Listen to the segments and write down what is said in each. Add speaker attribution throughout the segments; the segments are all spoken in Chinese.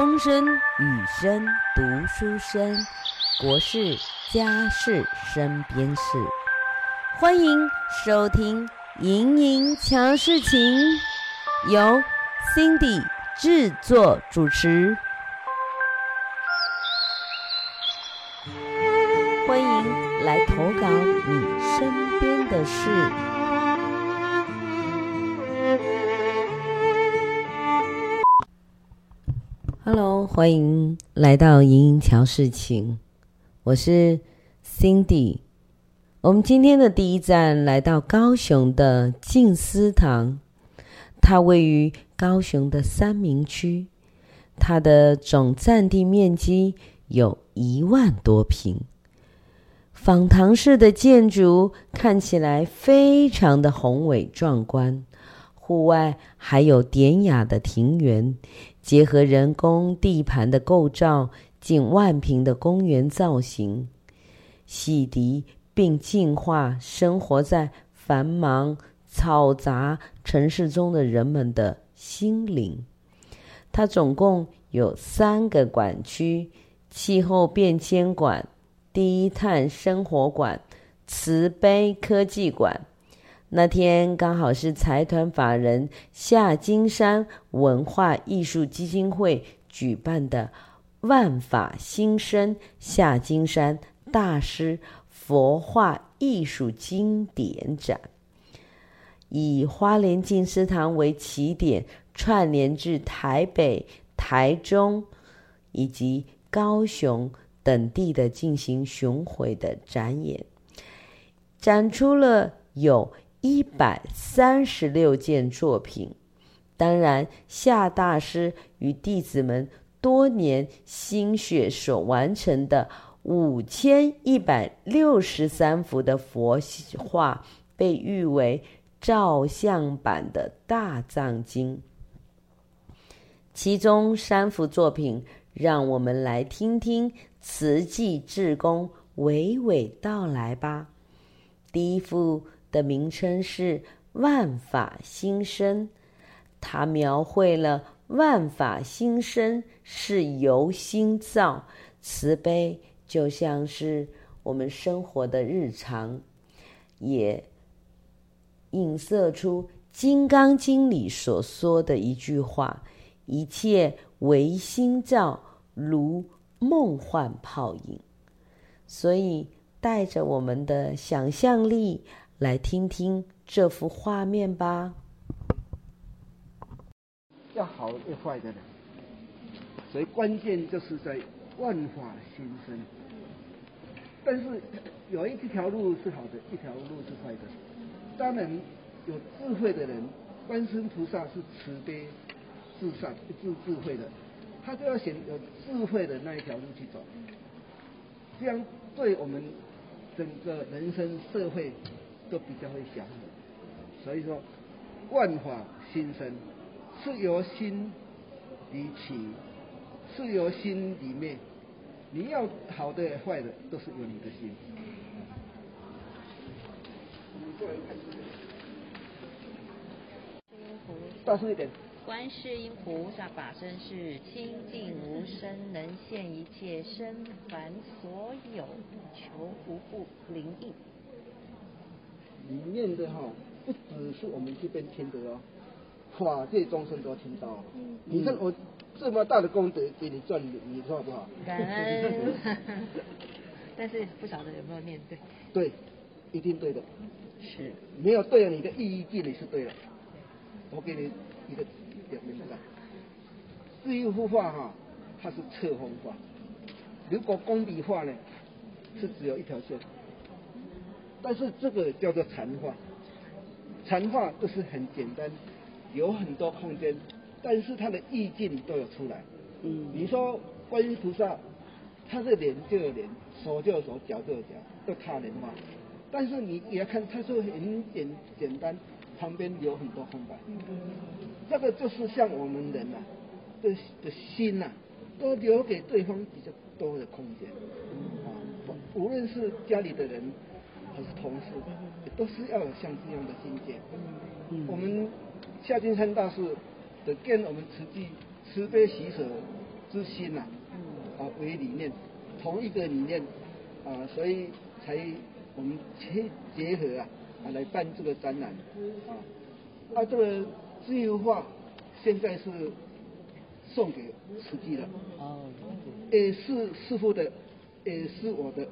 Speaker 1: 风声、雨声、读书声，国事、家事、身边事，欢迎收听《莹莹瞧事情》，由 Cindy 制作主持。欢迎来投稿你身边的事。Hello，欢迎来到莹莹桥事情，我是 Cindy。我们今天的第一站来到高雄的静思堂，它位于高雄的三民区，它的总占地面积有一万多平。仿唐式的建筑看起来非常的宏伟壮观，户外还有典雅的庭园。结合人工地盘的构造，近万平的公园造型，洗涤并净化生活在繁忙嘈杂城市中的人们的心灵。它总共有三个馆区：气候变迁馆、低碳生活馆、慈悲科技馆。那天刚好是财团法人夏金山文化艺术基金会举办的“万法新生夏金山大师佛画艺术经典展”，以花莲静思堂为起点，串联至台北、台中以及高雄等地的进行巡回的展演，展出了有。一百三十六件作品，当然，夏大师与弟子们多年心血所完成的五千一百六十三幅的佛画，被誉为照相版的大藏经。其中三幅作品，让我们来听听慈济志工娓娓道来吧。第一幅。的名称是万法新生，它描绘了万法新生是由心造，慈悲就像是我们生活的日常，也映射出《金刚经》里所说的一句话：“一切唯心造，如梦幻泡影。”所以带着我们的想象力。来听听这幅画面吧。
Speaker 2: 要好要坏的人，所以关键就是在万法新生。但是有一条路是好的，一条路是坏的。当然有智慧的人，观世菩萨是慈悲至善、至智慧的，他就要选有智慧的那一条路去走，这样对我们整个人生社会。都比较会想，所以说万法心生是由心里起，是由心里面，你要好的坏的都是由你的心。大声一点。观世音菩萨法身是清净无生，能现一切身凡所有求无不灵应。里面的哈，不只是我们这边听的哦，法界众生都听到。嗯、你看我这么大的功德给你赚，你说好不好？感恩。但是不晓得有没有面对？对，一定对的。是。没有对了，你的意义你是对的。我给你一个点明白。这一幅画哈，它是侧风画。如果工笔画呢，是只有一条线。但是这个叫做禅画，禅画都是很简单，有很多空间，但是它的意境都有出来。嗯，你说观音菩萨，他是脸就有脸，手就有手，脚就有脚，都他人画。但是你也要看，他说很简简单，旁边有很多空白。嗯，这个就是像我们人呐、啊，的的心呐、啊，都留给对方比较多的空间。啊，无论是家里的人。还是同事，都是要有像这样的境界。嗯，我们夏金山大师的跟我们慈济慈悲喜舍之心呐、啊，啊为理念，同一个理念，啊，所以才我们结结合啊，啊来办这个展览，啊，啊这个自由画现在是送给慈济的，哦，也是师傅的，也是我的，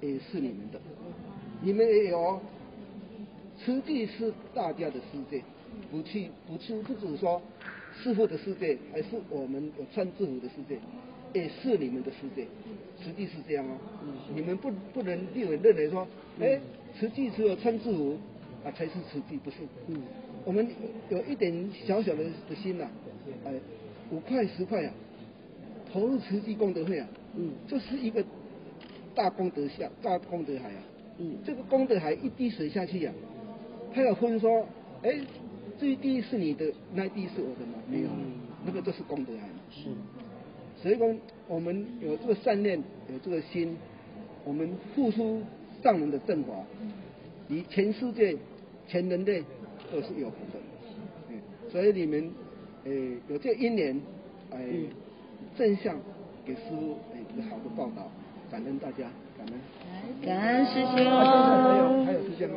Speaker 2: 也是你们的，你们也有，慈济是大家的世界，不去不去不只是说。师父的世界，还是我们有穿制服的世界，也是你们的世界，实际是这样哦。嗯、你们不不能认为认为说，哎，实际只有穿制服啊才是实际，不是。嗯。我们有一点小小的的心呐、啊，哎，五块十块啊，投入慈济功德会啊，嗯，这是一个大功德下大功德海啊。嗯。这个功德海一滴水下去啊，他有分说，哎。这一滴是你的，那一滴是我的吗？没有，那个就是功德来的。是，所以说我们有这个善念，有这个心，我们付出上人的正法，与全世界、全人类都是有福的。嗯，所以你们，呃，有这因缘，哎，正向给师傅哎一个好的报道，感恩大家，感恩。
Speaker 3: 感恩师兄。
Speaker 2: 还有还有时间吗？